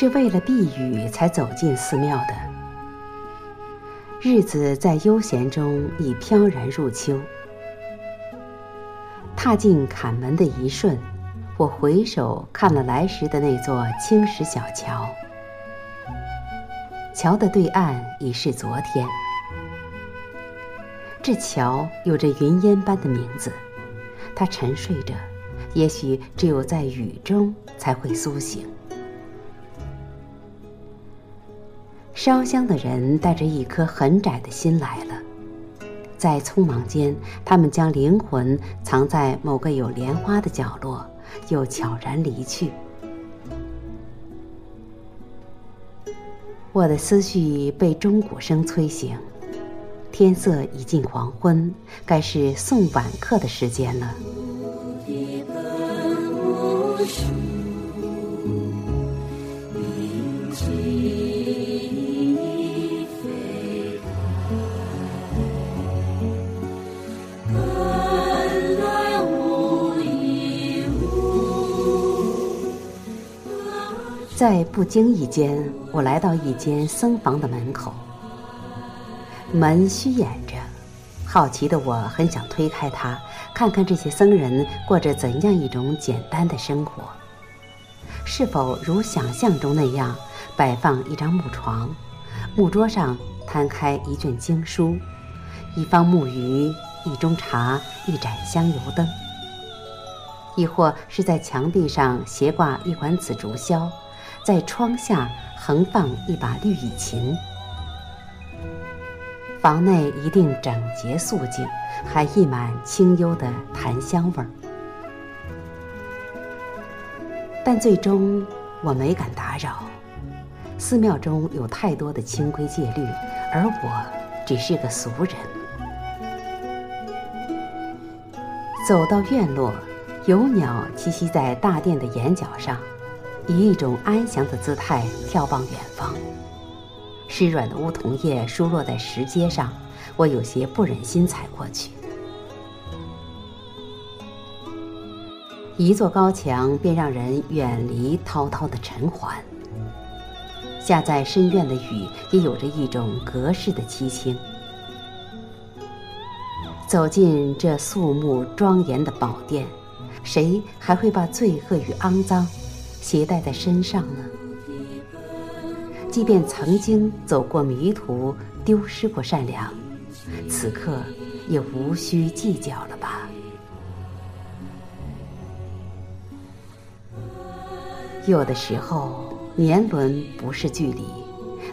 是为了避雨才走进寺庙的。日子在悠闲中已飘然入秋。踏进坎门的一瞬，我回首看了来时的那座青石小桥。桥的对岸已是昨天。这桥有着云烟般的名字，它沉睡着，也许只有在雨中才会苏醒。烧香的人带着一颗很窄的心来了，在匆忙间，他们将灵魂藏在某个有莲花的角落，又悄然离去。我的思绪被钟鼓声催醒，天色已近黄昏，该是送晚课的时间了。在不经意间，我来到一间僧房的门口。门虚掩着，好奇的我很想推开它，看看这些僧人过着怎样一种简单的生活。是否如想象中那样，摆放一张木床，木桌上摊开一卷经书，一方木鱼，一盅茶，一盏香油灯；亦或是在墙壁上斜挂一管紫竹箫。在窗下横放一把绿蚁琴，房内一定整洁肃静，还溢满清幽的檀香味儿。但最终我没敢打扰，寺庙中有太多的清规戒律，而我只是个俗人。走到院落，有鸟栖息在大殿的檐角上。以一种安详的姿态眺望远方，湿软的梧桐叶疏落在石阶上，我有些不忍心踩过去。一座高墙便让人远离滔滔的尘寰。下在深院的雨也有着一种隔世的凄清。走进这肃穆庄严的宝殿，谁还会把罪恶与肮脏？携带在身上呢？即便曾经走过迷途，丢失过善良，此刻也无需计较了吧？有的时候，年轮不是距离，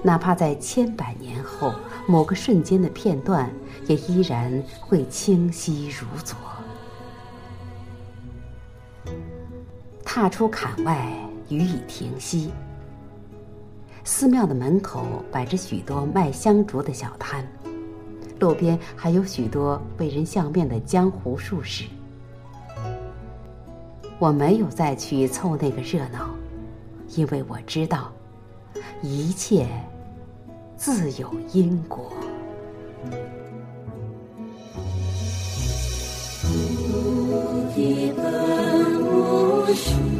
哪怕在千百年后，某个瞬间的片段，也依然会清晰如昨。踏出坎外，予以停息。寺庙的门口摆着许多卖香烛的小摊，路边还有许多为人相面的江湖术士。我没有再去凑那个热闹，因为我知道，一切自有因果。无